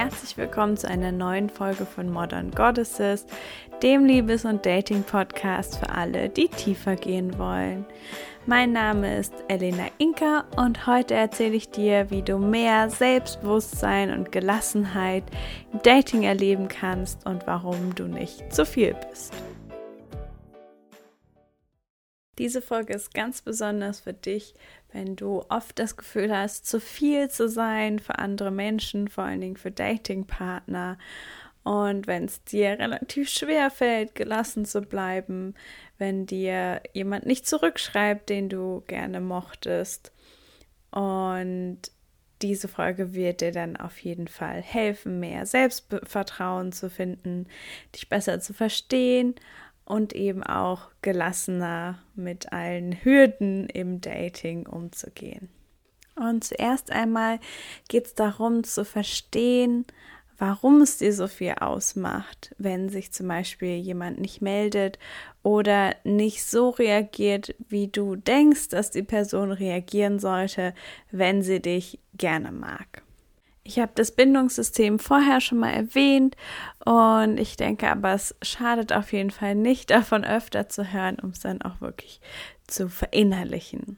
herzlich willkommen zu einer neuen Folge von Modern Goddesses, dem Liebes- und Dating-Podcast für alle, die tiefer gehen wollen. Mein Name ist Elena Inka und heute erzähle ich dir, wie du mehr Selbstbewusstsein und Gelassenheit im Dating erleben kannst und warum du nicht zu viel bist. Diese Folge ist ganz besonders für dich, wenn du oft das Gefühl hast, zu viel zu sein für andere Menschen, vor allen Dingen für Datingpartner. Und wenn es dir relativ schwer fällt, gelassen zu bleiben, wenn dir jemand nicht zurückschreibt, den du gerne mochtest. Und diese Folge wird dir dann auf jeden Fall helfen, mehr Selbstvertrauen zu finden, dich besser zu verstehen und eben auch gelassener mit allen Hürden im Dating umzugehen. Und zuerst einmal geht es darum zu verstehen, warum es dir so viel ausmacht, wenn sich zum Beispiel jemand nicht meldet oder nicht so reagiert, wie du denkst, dass die Person reagieren sollte, wenn sie dich gerne mag. Ich habe das Bindungssystem vorher schon mal erwähnt und ich denke aber, es schadet auf jeden Fall nicht, davon öfter zu hören, um es dann auch wirklich zu verinnerlichen.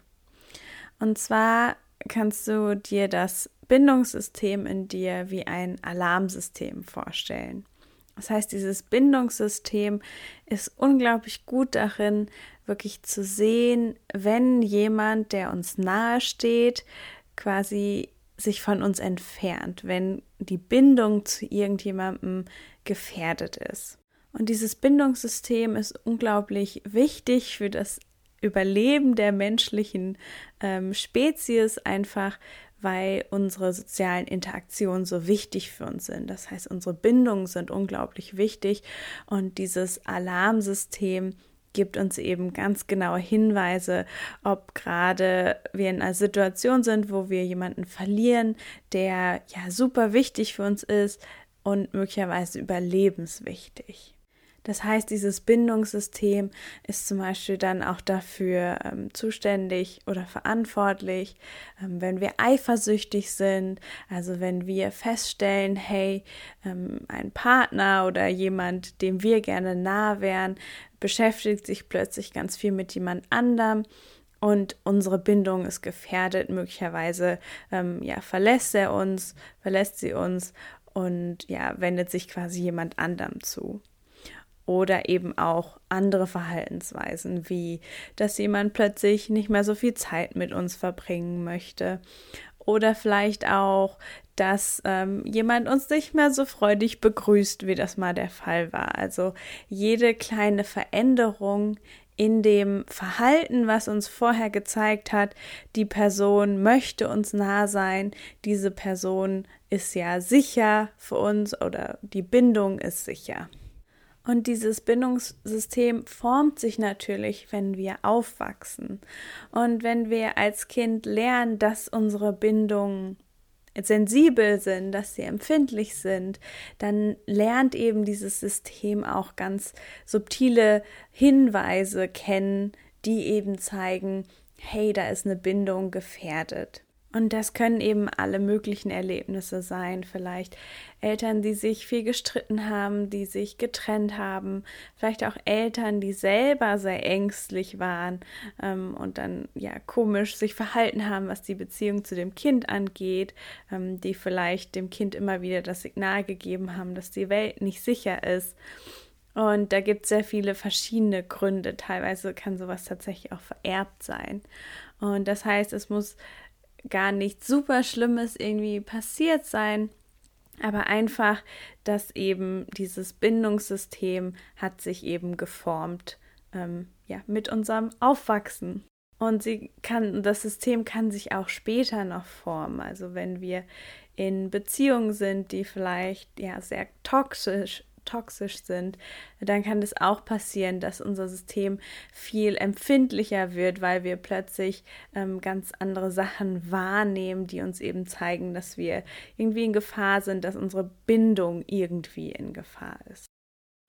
Und zwar kannst du dir das Bindungssystem in dir wie ein Alarmsystem vorstellen. Das heißt, dieses Bindungssystem ist unglaublich gut darin, wirklich zu sehen, wenn jemand, der uns nahe steht, quasi sich von uns entfernt, wenn die Bindung zu irgendjemandem gefährdet ist. Und dieses Bindungssystem ist unglaublich wichtig für das Überleben der menschlichen ähm, Spezies, einfach weil unsere sozialen Interaktionen so wichtig für uns sind. Das heißt, unsere Bindungen sind unglaublich wichtig und dieses Alarmsystem gibt uns eben ganz genaue Hinweise, ob gerade wir in einer Situation sind, wo wir jemanden verlieren, der ja super wichtig für uns ist und möglicherweise überlebenswichtig. Das heißt, dieses Bindungssystem ist zum Beispiel dann auch dafür ähm, zuständig oder verantwortlich, ähm, wenn wir eifersüchtig sind, also wenn wir feststellen, hey, ähm, ein Partner oder jemand, dem wir gerne nah wären, beschäftigt sich plötzlich ganz viel mit jemand anderem und unsere Bindung ist gefährdet. Möglicherweise ähm, ja, verlässt er uns, verlässt sie uns und ja, wendet sich quasi jemand anderem zu. Oder eben auch andere Verhaltensweisen, wie dass jemand plötzlich nicht mehr so viel Zeit mit uns verbringen möchte. Oder vielleicht auch, dass ähm, jemand uns nicht mehr so freudig begrüßt, wie das mal der Fall war. Also jede kleine Veränderung in dem Verhalten, was uns vorher gezeigt hat, die Person möchte uns nah sein, diese Person ist ja sicher für uns oder die Bindung ist sicher. Und dieses Bindungssystem formt sich natürlich, wenn wir aufwachsen. Und wenn wir als Kind lernen, dass unsere Bindungen sensibel sind, dass sie empfindlich sind, dann lernt eben dieses System auch ganz subtile Hinweise kennen, die eben zeigen, hey, da ist eine Bindung gefährdet. Und das können eben alle möglichen Erlebnisse sein. Vielleicht Eltern, die sich viel gestritten haben, die sich getrennt haben. Vielleicht auch Eltern, die selber sehr ängstlich waren ähm, und dann ja komisch sich verhalten haben, was die Beziehung zu dem Kind angeht. Ähm, die vielleicht dem Kind immer wieder das Signal gegeben haben, dass die Welt nicht sicher ist. Und da gibt es sehr viele verschiedene Gründe. Teilweise kann sowas tatsächlich auch vererbt sein. Und das heißt, es muss gar nichts super Schlimmes irgendwie passiert sein, aber einfach, dass eben dieses Bindungssystem hat sich eben geformt, ähm, ja, mit unserem Aufwachsen. Und sie kann, das System kann sich auch später noch formen. Also wenn wir in Beziehungen sind, die vielleicht ja sehr toxisch toxisch sind, dann kann es auch passieren, dass unser System viel empfindlicher wird, weil wir plötzlich ähm, ganz andere Sachen wahrnehmen, die uns eben zeigen, dass wir irgendwie in Gefahr sind, dass unsere Bindung irgendwie in Gefahr ist.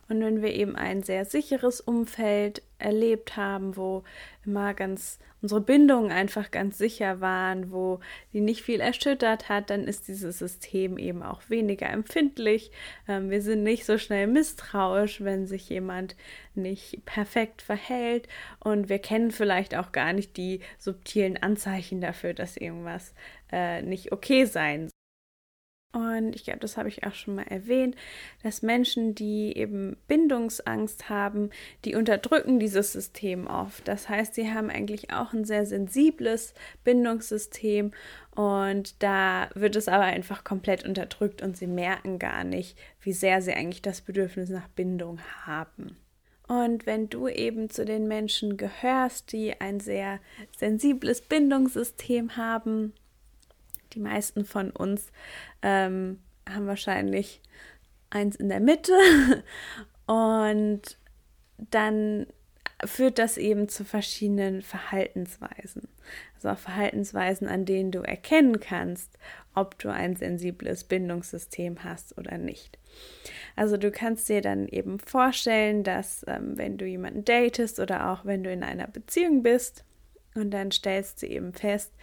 Und wenn wir eben ein sehr sicheres Umfeld erlebt haben, wo immer ganz unsere Bindungen einfach ganz sicher waren, wo die nicht viel erschüttert hat, dann ist dieses System eben auch weniger empfindlich. Ähm, wir sind nicht so schnell misstrauisch, wenn sich jemand nicht perfekt verhält und wir kennen vielleicht auch gar nicht die subtilen Anzeichen dafür, dass irgendwas äh, nicht okay sein soll. Und ich glaube, das habe ich auch schon mal erwähnt, dass Menschen, die eben Bindungsangst haben, die unterdrücken dieses System oft. Das heißt, sie haben eigentlich auch ein sehr sensibles Bindungssystem und da wird es aber einfach komplett unterdrückt und sie merken gar nicht, wie sehr sie eigentlich das Bedürfnis nach Bindung haben. Und wenn du eben zu den Menschen gehörst, die ein sehr sensibles Bindungssystem haben, die meisten von uns ähm, haben wahrscheinlich eins in der Mitte und dann führt das eben zu verschiedenen Verhaltensweisen. Also auch Verhaltensweisen, an denen du erkennen kannst, ob du ein sensibles Bindungssystem hast oder nicht. Also du kannst dir dann eben vorstellen, dass ähm, wenn du jemanden datest oder auch wenn du in einer Beziehung bist und dann stellst du eben fest,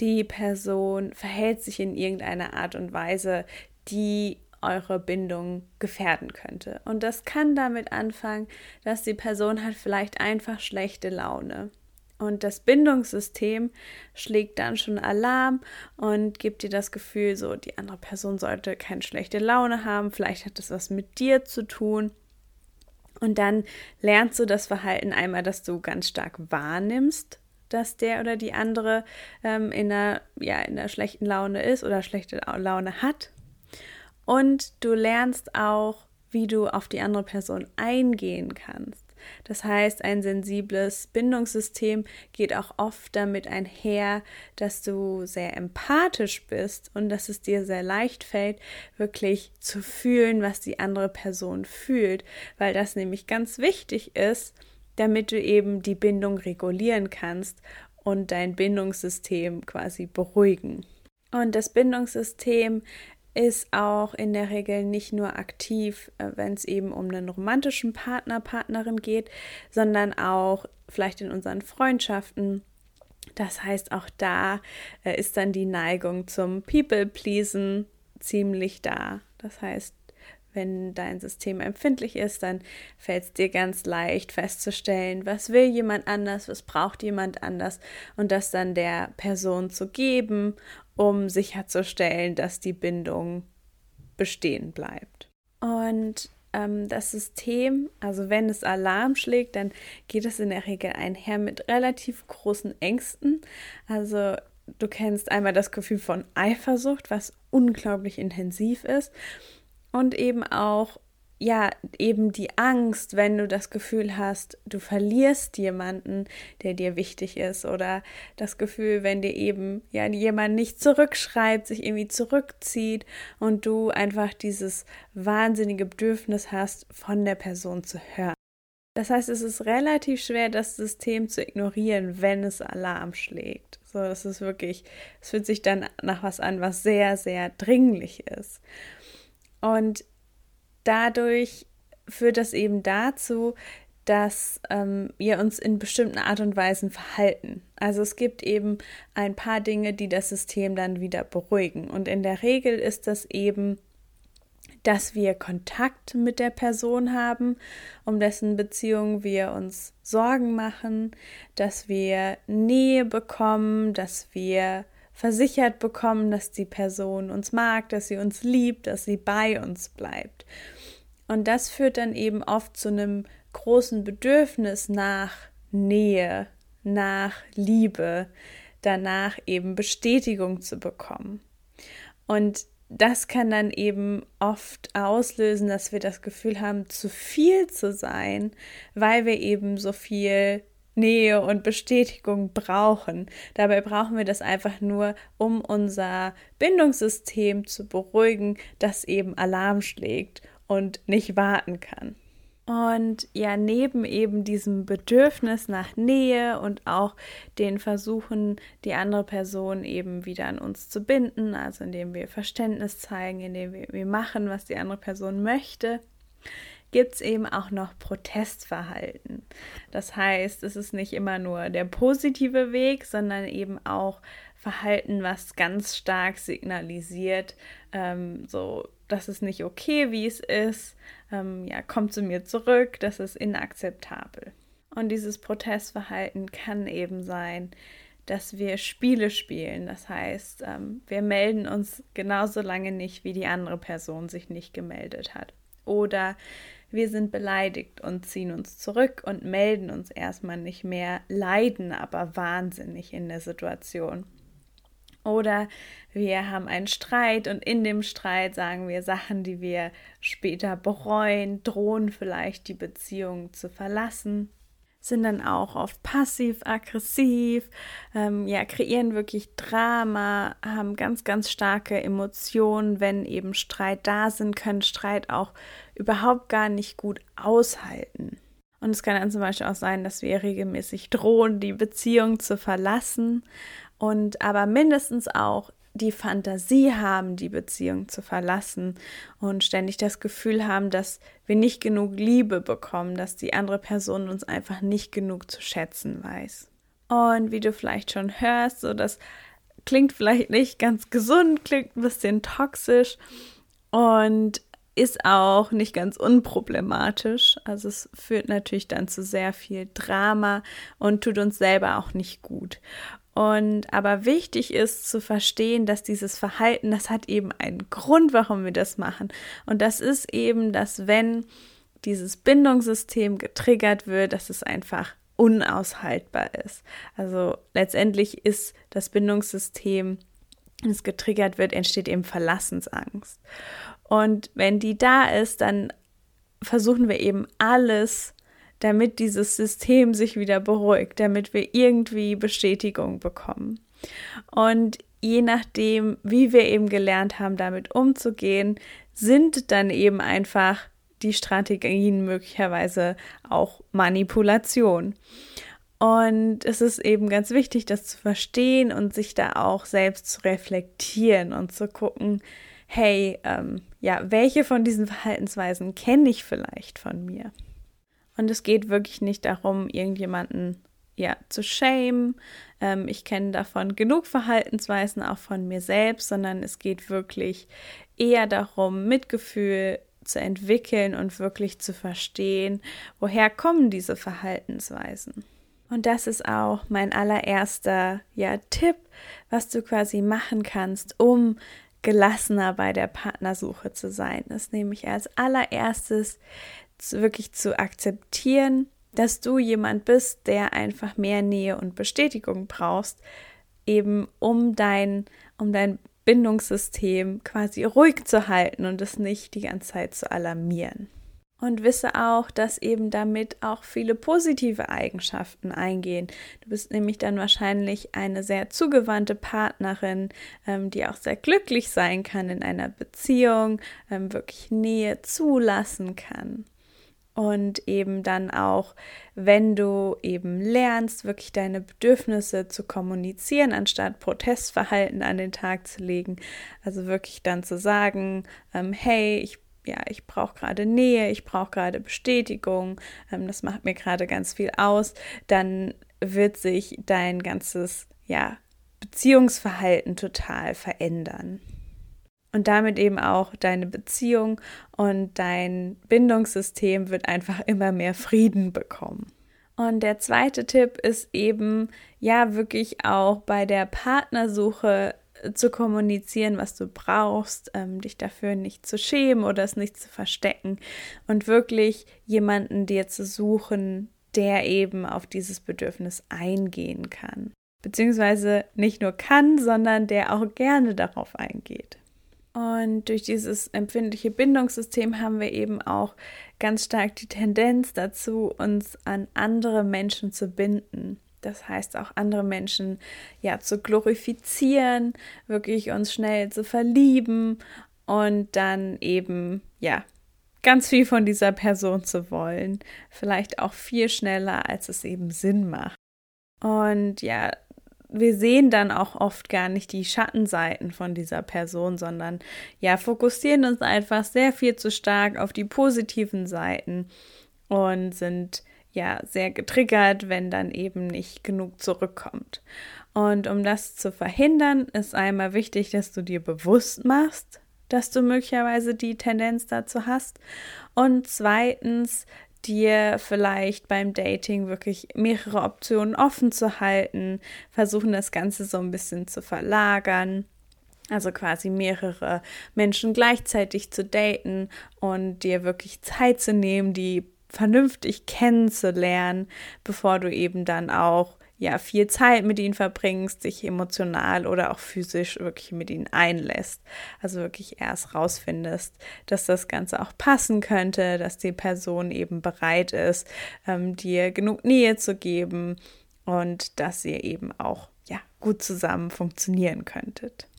die Person verhält sich in irgendeiner Art und Weise, die eure Bindung gefährden könnte. Und das kann damit anfangen, dass die Person hat vielleicht einfach schlechte Laune. Und das Bindungssystem schlägt dann schon Alarm und gibt dir das Gefühl, so die andere Person sollte keine schlechte Laune haben, vielleicht hat das was mit dir zu tun. Und dann lernst du das Verhalten einmal, dass du ganz stark wahrnimmst, dass der oder die andere ähm, in, einer, ja, in einer schlechten Laune ist oder schlechte Laune hat. Und du lernst auch, wie du auf die andere Person eingehen kannst. Das heißt, ein sensibles Bindungssystem geht auch oft damit einher, dass du sehr empathisch bist und dass es dir sehr leicht fällt, wirklich zu fühlen, was die andere Person fühlt, weil das nämlich ganz wichtig ist, damit du eben die Bindung regulieren kannst und dein Bindungssystem quasi beruhigen. Und das Bindungssystem ist auch in der Regel nicht nur aktiv, äh, wenn es eben um einen romantischen Partner, Partnerin geht, sondern auch vielleicht in unseren Freundschaften. Das heißt, auch da äh, ist dann die Neigung zum People-Pleasen ziemlich da. Das heißt, wenn dein System empfindlich ist, dann fällt es dir ganz leicht festzustellen, was will jemand anders, was braucht jemand anders und das dann der Person zu geben, um sicherzustellen, dass die Bindung bestehen bleibt. Und ähm, das System, also wenn es Alarm schlägt, dann geht es in der Regel einher mit relativ großen Ängsten. Also du kennst einmal das Gefühl von Eifersucht, was unglaublich intensiv ist und eben auch ja, eben die Angst, wenn du das Gefühl hast, du verlierst jemanden, der dir wichtig ist, oder das Gefühl, wenn dir eben ja jemand nicht zurückschreibt, sich irgendwie zurückzieht und du einfach dieses wahnsinnige Bedürfnis hast, von der Person zu hören. Das heißt, es ist relativ schwer, das System zu ignorieren, wenn es Alarm schlägt. So, das ist wirklich, es fühlt sich dann nach was an, was sehr, sehr dringlich ist. Und dadurch führt das eben dazu, dass ähm, wir uns in bestimmten Art und Weisen verhalten. Also es gibt eben ein paar Dinge, die das System dann wieder beruhigen. Und in der Regel ist das eben, dass wir Kontakt mit der Person haben, um dessen Beziehung wir uns Sorgen machen, dass wir Nähe bekommen, dass wir versichert bekommen, dass die Person uns mag, dass sie uns liebt, dass sie bei uns bleibt. Und das führt dann eben oft zu einem großen Bedürfnis nach Nähe, nach Liebe, danach eben Bestätigung zu bekommen. Und das kann dann eben oft auslösen, dass wir das Gefühl haben, zu viel zu sein, weil wir eben so viel Nähe und Bestätigung brauchen. Dabei brauchen wir das einfach nur, um unser Bindungssystem zu beruhigen, das eben Alarm schlägt und nicht warten kann. Und ja, neben eben diesem Bedürfnis nach Nähe und auch den Versuchen, die andere Person eben wieder an uns zu binden, also indem wir Verständnis zeigen, indem wir, machen, was die andere Person möchte, gibt es eben auch noch Protestverhalten. Das heißt, es ist nicht immer nur der positive Weg, sondern eben auch Verhalten, was ganz stark signalisiert, ähm, so, das ist nicht okay, wie es ist, ähm, ja, kommt zu mir zurück, das ist inakzeptabel. Und dieses Protestverhalten kann eben sein, dass wir Spiele spielen. Das heißt, ähm, wir melden uns genauso lange nicht, wie die andere Person sich nicht gemeldet hat. Oder wir sind beleidigt und ziehen uns zurück und melden uns erstmal nicht mehr, leiden aber wahnsinnig in der Situation. Oder wir haben einen Streit und in dem Streit sagen wir Sachen, die wir später bereuen, drohen vielleicht die Beziehung zu verlassen, sind dann auch oft passiv-aggressiv, ähm, ja, kreieren wirklich Drama, haben ganz, ganz starke Emotionen. Wenn eben Streit da sind, können Streit auch überhaupt gar nicht gut aushalten. Und es kann dann zum Beispiel auch sein, dass wir regelmäßig drohen, die Beziehung zu verlassen und aber mindestens auch die Fantasie haben, die Beziehung zu verlassen und ständig das Gefühl haben, dass wir nicht genug Liebe bekommen, dass die andere Person uns einfach nicht genug zu schätzen weiß. Und wie du vielleicht schon hörst, so das klingt vielleicht nicht ganz gesund, klingt ein bisschen toxisch und ist auch nicht ganz unproblematisch. Also es führt natürlich dann zu sehr viel Drama und tut uns selber auch nicht gut. Und aber wichtig ist zu verstehen, dass dieses Verhalten, das hat eben einen Grund, warum wir das machen. Und das ist eben, dass wenn dieses Bindungssystem getriggert wird, dass es einfach unaushaltbar ist. Also letztendlich ist das Bindungssystem, wenn es getriggert wird, entsteht eben Verlassensangst. Und wenn die da ist, dann versuchen wir eben alles damit dieses System sich wieder beruhigt, damit wir irgendwie Bestätigung bekommen. Und je nachdem, wie wir eben gelernt haben, damit umzugehen, sind dann eben einfach die Strategien möglicherweise auch Manipulation. Und es ist eben ganz wichtig, das zu verstehen und sich da auch selbst zu reflektieren und zu gucken, hey, ähm, ja, welche von diesen Verhaltensweisen kenne ich vielleicht von mir? Und es geht wirklich nicht darum, irgendjemanden ja, zu shame. Ähm, ich kenne davon genug Verhaltensweisen auch von mir selbst, sondern es geht wirklich eher darum, Mitgefühl zu entwickeln und wirklich zu verstehen, woher kommen diese Verhaltensweisen. Und das ist auch mein allererster ja, Tipp, was du quasi machen kannst, um gelassener bei der Partnersuche zu sein, ist nämlich als allererstes wirklich zu akzeptieren, dass du jemand bist, der einfach mehr Nähe und Bestätigung brauchst, eben um dein, um dein Bindungssystem quasi ruhig zu halten und es nicht die ganze Zeit zu alarmieren. Und wisse auch, dass eben damit auch viele positive Eigenschaften eingehen. Du bist nämlich dann wahrscheinlich eine sehr zugewandte Partnerin, ähm, die auch sehr glücklich sein kann in einer Beziehung, ähm, wirklich Nähe zulassen kann und eben dann auch, wenn du eben lernst, wirklich deine Bedürfnisse zu kommunizieren, anstatt Protestverhalten an den Tag zu legen, also wirklich dann zu sagen, ähm, hey, ich ja, ich brauche gerade Nähe, ich brauche gerade Bestätigung, ähm, das macht mir gerade ganz viel aus, dann wird sich dein ganzes, ja, Beziehungsverhalten total verändern und damit eben auch deine Beziehung und dein Bindungssystem wird einfach immer mehr Frieden bekommen. Und der zweite Tipp ist eben, ja, wirklich auch bei der Partnersuche zu kommunizieren, was du brauchst, ähm, dich dafür nicht zu schämen oder es nicht zu verstecken und wirklich jemanden dir zu suchen, der eben auf dieses Bedürfnis eingehen kann. Beziehungsweise nicht nur kann, sondern der auch gerne darauf eingeht. Und durch dieses empfindliche Bindungssystem haben wir eben auch ganz stark die Tendenz dazu, uns an andere Menschen zu binden. Das heißt auch andere Menschen ja zu glorifizieren, wirklich uns schnell zu verlieben und dann eben ja ganz viel von dieser Person zu wollen, vielleicht auch viel schneller, als es eben Sinn macht. Und ja, wir sehen dann auch oft gar nicht die Schattenseiten von dieser Person, sondern ja, fokussieren uns einfach sehr viel zu stark auf die positiven Seiten und sind ja sehr getriggert, wenn dann eben nicht genug zurückkommt. Und um das zu verhindern, ist einmal wichtig, dass du dir bewusst machst, dass du möglicherweise die Tendenz dazu hast. Und zweitens, dir vielleicht beim Dating wirklich mehrere Optionen offen zu halten, versuchen das Ganze so ein bisschen zu verlagern. Also quasi mehrere Menschen gleichzeitig zu daten und dir wirklich Zeit zu nehmen, die vernünftig kennenzulernen, bevor du eben dann auch ja viel Zeit mit ihnen verbringst, dich emotional oder auch physisch wirklich mit ihnen einlässt. Also wirklich erst rausfindest, dass das Ganze auch passen könnte, dass die Person eben bereit ist, ähm, dir genug Nähe zu geben und dass ihr eben auch ja gut zusammen funktionieren könntet.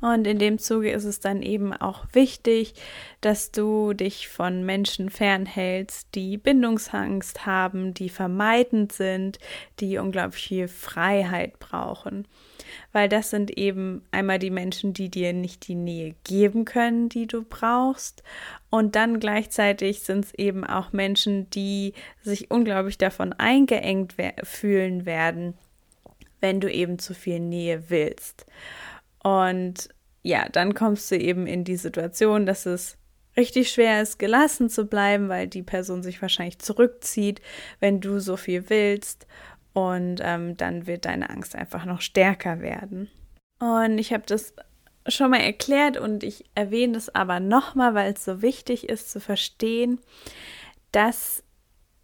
Und in dem Zuge ist es dann eben auch wichtig, dass du dich von Menschen fernhältst, die Bindungsangst haben, die vermeidend sind, die unglaublich viel Freiheit brauchen. Weil das sind eben einmal die Menschen, die dir nicht die Nähe geben können, die du brauchst. Und dann gleichzeitig sind es eben auch Menschen, die sich unglaublich davon eingeengt fühlen werden, wenn du eben zu viel Nähe willst. Und ja, dann kommst du eben in die Situation, dass es richtig schwer ist, gelassen zu bleiben, weil die Person sich wahrscheinlich zurückzieht, wenn du so viel willst. Und ähm, dann wird deine Angst einfach noch stärker werden. Und ich habe das schon mal erklärt und ich erwähne es aber nochmal, weil es so wichtig ist zu verstehen, dass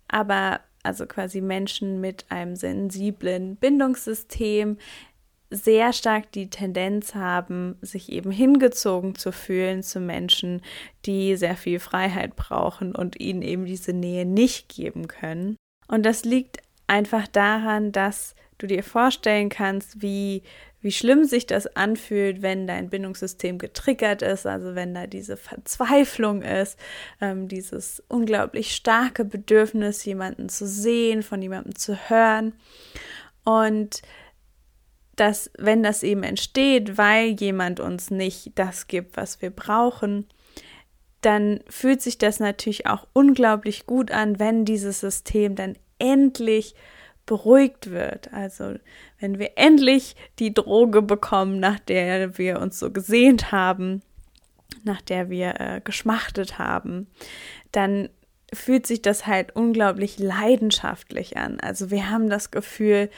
aber also quasi Menschen mit einem sensiblen Bindungssystem sehr stark die Tendenz haben, sich eben hingezogen zu fühlen zu Menschen, die sehr viel Freiheit brauchen und ihnen eben diese Nähe nicht geben können. Und das liegt einfach daran, dass du dir vorstellen kannst, wie, wie schlimm sich das anfühlt, wenn dein Bindungssystem getriggert ist, also wenn da diese Verzweiflung ist, ähm, dieses unglaublich starke Bedürfnis, jemanden zu sehen, von jemandem zu hören. Und dass wenn das eben entsteht, weil jemand uns nicht das gibt, was wir brauchen, dann fühlt sich das natürlich auch unglaublich gut an, wenn dieses System dann endlich beruhigt wird. Also wenn wir endlich die Droge bekommen, nach der wir uns so gesehnt haben, nach der wir äh, geschmachtet haben, dann fühlt sich das halt unglaublich leidenschaftlich an. Also wir haben das Gefühl,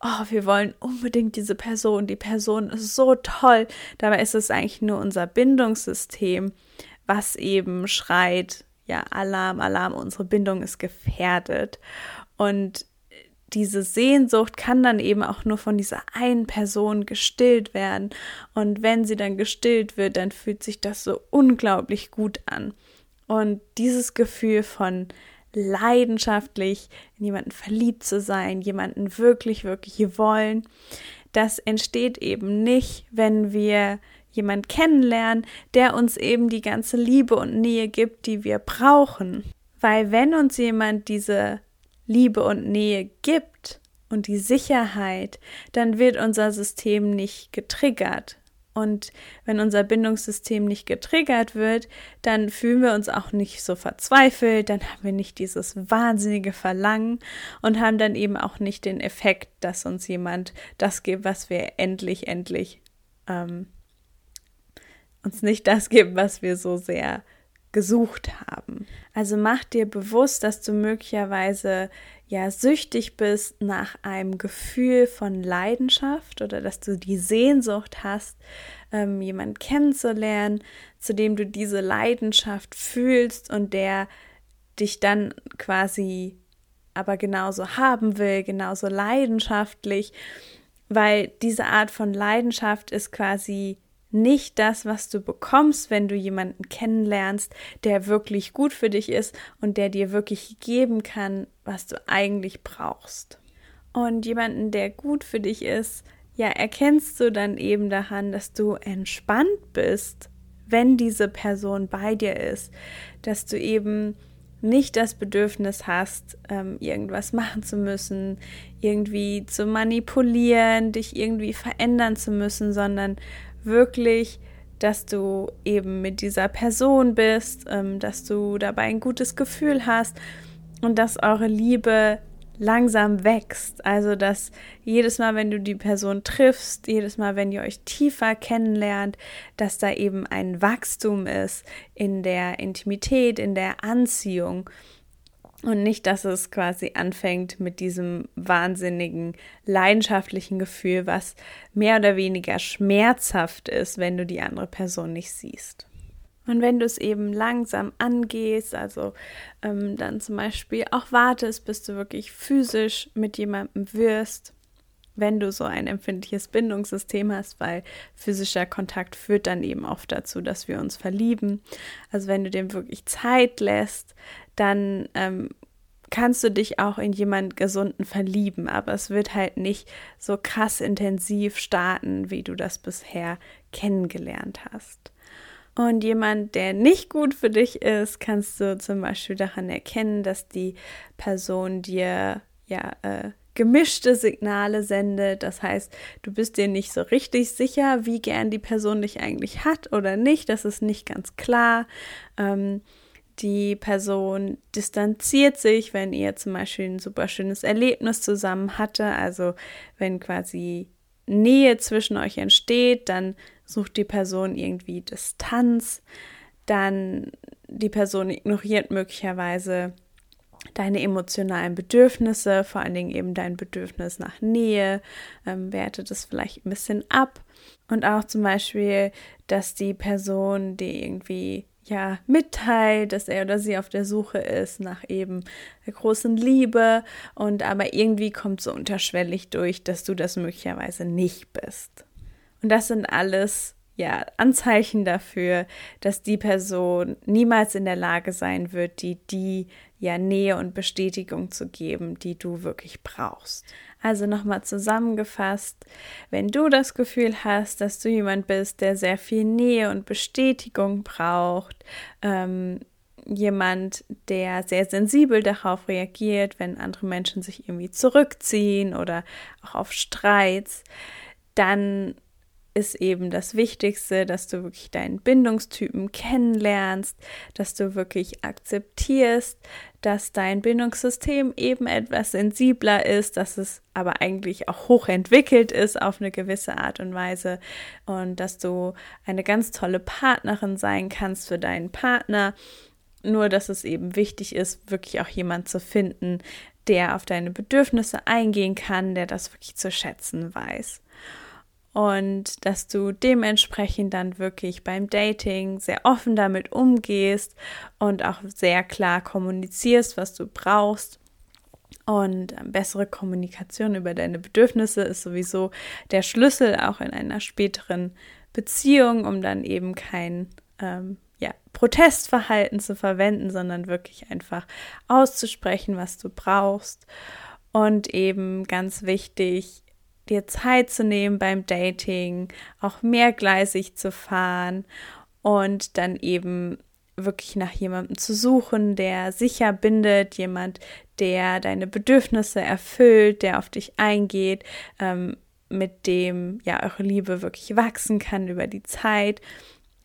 oh, wir wollen unbedingt diese Person, die Person ist so toll. Dabei ist es eigentlich nur unser Bindungssystem, was eben schreit, ja, Alarm, Alarm, unsere Bindung ist gefährdet. Und diese Sehnsucht kann dann eben auch nur von dieser einen Person gestillt werden. Und wenn sie dann gestillt wird, dann fühlt sich das so unglaublich gut an. Und dieses Gefühl von leidenschaftlich in jemanden verliebt zu sein, jemanden wirklich, wirklich wollen, das entsteht eben nicht, wenn wir jemanden kennenlernen, der uns eben die ganze Liebe und Nähe gibt, die wir brauchen. Weil wenn uns jemand diese Liebe und Nähe gibt und die Sicherheit, dann wird unser System nicht getriggert, und wenn unser Bindungssystem nicht getriggert wird, dann fühlen wir uns auch nicht so verzweifelt, dann haben wir nicht dieses wahnsinnige Verlangen und haben dann eben auch nicht den Effekt, dass uns jemand das gibt, was wir endlich, endlich ähm, uns nicht das gibt, was wir so sehr gesucht haben. Also mach dir bewusst, dass du möglicherweise ja süchtig bist nach einem Gefühl von Leidenschaft oder dass du die Sehnsucht hast, ähm, jemanden kennenzulernen, zu dem du diese Leidenschaft fühlst und der dich dann quasi aber genauso haben will, genauso leidenschaftlich, weil diese Art von Leidenschaft ist quasi nicht das, was du bekommst, wenn du jemanden kennenlernst, der wirklich gut für dich ist und der dir wirklich geben kann, was du eigentlich brauchst. Und jemanden, der gut für dich ist, ja, erkennst du dann eben daran, dass du entspannt bist, wenn diese Person bei dir ist, dass du eben nicht das Bedürfnis hast, ähm, irgendwas machen zu müssen, irgendwie zu manipulieren, dich irgendwie verändern zu müssen, sondern wirklich, dass du eben mit dieser Person bist, ähm, dass du dabei ein gutes Gefühl hast und dass eure Liebe langsam wächst. Also, dass jedes Mal, wenn du die Person triffst, jedes Mal, wenn ihr euch tiefer kennenlernt, dass da eben ein Wachstum ist in der Intimität, in der Anziehung. Und nicht, dass es quasi anfängt mit diesem wahnsinnigen, leidenschaftlichen Gefühl, was mehr oder weniger schmerzhaft ist, wenn du die andere Person nicht siehst. Und wenn du es eben langsam angehst, also ähm, dann zum Beispiel auch wartest, bis du wirklich physisch mit jemandem wirst, wenn du so ein empfindliches Bindungssystem hast, weil physischer Kontakt führt dann eben oft dazu, dass wir uns verlieben. Also wenn du dem wirklich Zeit lässt, dann ähm, kannst du dich auch in jemanden gesunden verlieben, aber es wird halt nicht so krass intensiv starten, wie du das bisher kennengelernt hast. Und jemand, der nicht gut für dich ist, kannst du zum Beispiel daran erkennen, dass die Person dir ja äh, gemischte Signale sendet. Das heißt, du bist dir nicht so richtig sicher, wie gern die Person dich eigentlich hat oder nicht. Das ist nicht ganz klar. Ähm, die Person distanziert sich, wenn ihr zum Beispiel ein super schönes Erlebnis zusammen hatte. Also wenn quasi Nähe zwischen euch entsteht, dann sucht die Person irgendwie Distanz, dann die Person ignoriert möglicherweise deine emotionalen Bedürfnisse, vor allen Dingen eben dein Bedürfnis nach Nähe, ähm, wertet es vielleicht ein bisschen ab. Und auch zum Beispiel, dass die Person, die irgendwie ja mitteilt, dass er oder sie auf der Suche ist nach eben der großen Liebe und aber irgendwie kommt so unterschwellig durch, dass du das möglicherweise nicht bist. Und das sind alles ja Anzeichen dafür, dass die Person niemals in der Lage sein wird, die die ja Nähe und Bestätigung zu geben, die du wirklich brauchst. Also nochmal zusammengefasst, wenn du das Gefühl hast, dass du jemand bist, der sehr viel Nähe und Bestätigung braucht, ähm, jemand, der sehr sensibel darauf reagiert, wenn andere Menschen sich irgendwie zurückziehen oder auch auf Streits, dann ist eben das Wichtigste, dass du wirklich deinen Bindungstypen kennenlernst, dass du wirklich akzeptierst, dass dein Bindungssystem eben etwas sensibler ist, dass es aber eigentlich auch hochentwickelt ist auf eine gewisse Art und Weise und dass du eine ganz tolle Partnerin sein kannst für deinen Partner. Nur, dass es eben wichtig ist, wirklich auch jemand zu finden, der auf deine Bedürfnisse eingehen kann, der das wirklich zu schätzen weiß und dass du dementsprechend dann wirklich beim Dating sehr offen damit umgehst und auch sehr klar kommunizierst, was du brauchst. Und bessere Kommunikation über deine Bedürfnisse ist sowieso der Schlüssel auch in einer späteren Beziehung, um dann eben kein ähm, ja, Protestverhalten zu verwenden, sondern wirklich einfach auszusprechen, was du brauchst. Und eben ganz wichtig, dir Zeit zu nehmen beim Dating, auch mehrgleisig zu fahren und dann eben wirklich nach jemandem zu suchen, der sicher bindet, jemand, der deine Bedürfnisse erfüllt, der auf dich eingeht, ähm, mit dem ja eure Liebe wirklich wachsen kann über die Zeit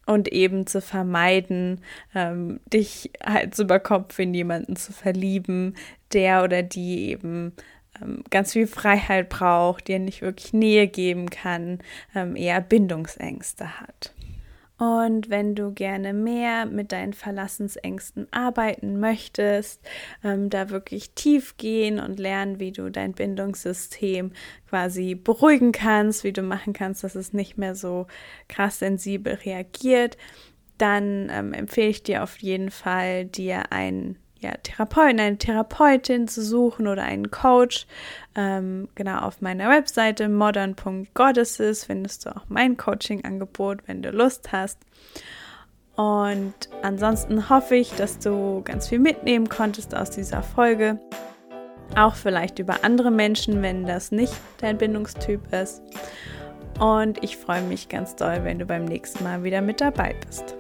und eben zu vermeiden, ähm, dich halt über Kopf in jemanden zu verlieben, der oder die eben ähm, ganz viel Freiheit braucht, dir nicht wirklich Nähe geben kann, ähm, eher Bindungsängste hat. Und wenn du gerne mehr mit deinen Verlassensängsten arbeiten möchtest, ähm, da wirklich tief gehen und lernen, wie du dein Bindungssystem quasi beruhigen kannst, wie du machen kannst, dass es nicht mehr so krass sensibel reagiert, dann ähm, empfehle ich dir auf jeden Fall, dir ein ja, Therapeuten, eine Therapeutin zu suchen oder einen Coach. Ähm, genau auf meiner Webseite modern.goddesses findest du auch mein Coaching-Angebot, wenn du Lust hast. Und ansonsten hoffe ich, dass du ganz viel mitnehmen konntest aus dieser Folge. Auch vielleicht über andere Menschen, wenn das nicht dein Bindungstyp ist. Und ich freue mich ganz doll, wenn du beim nächsten Mal wieder mit dabei bist.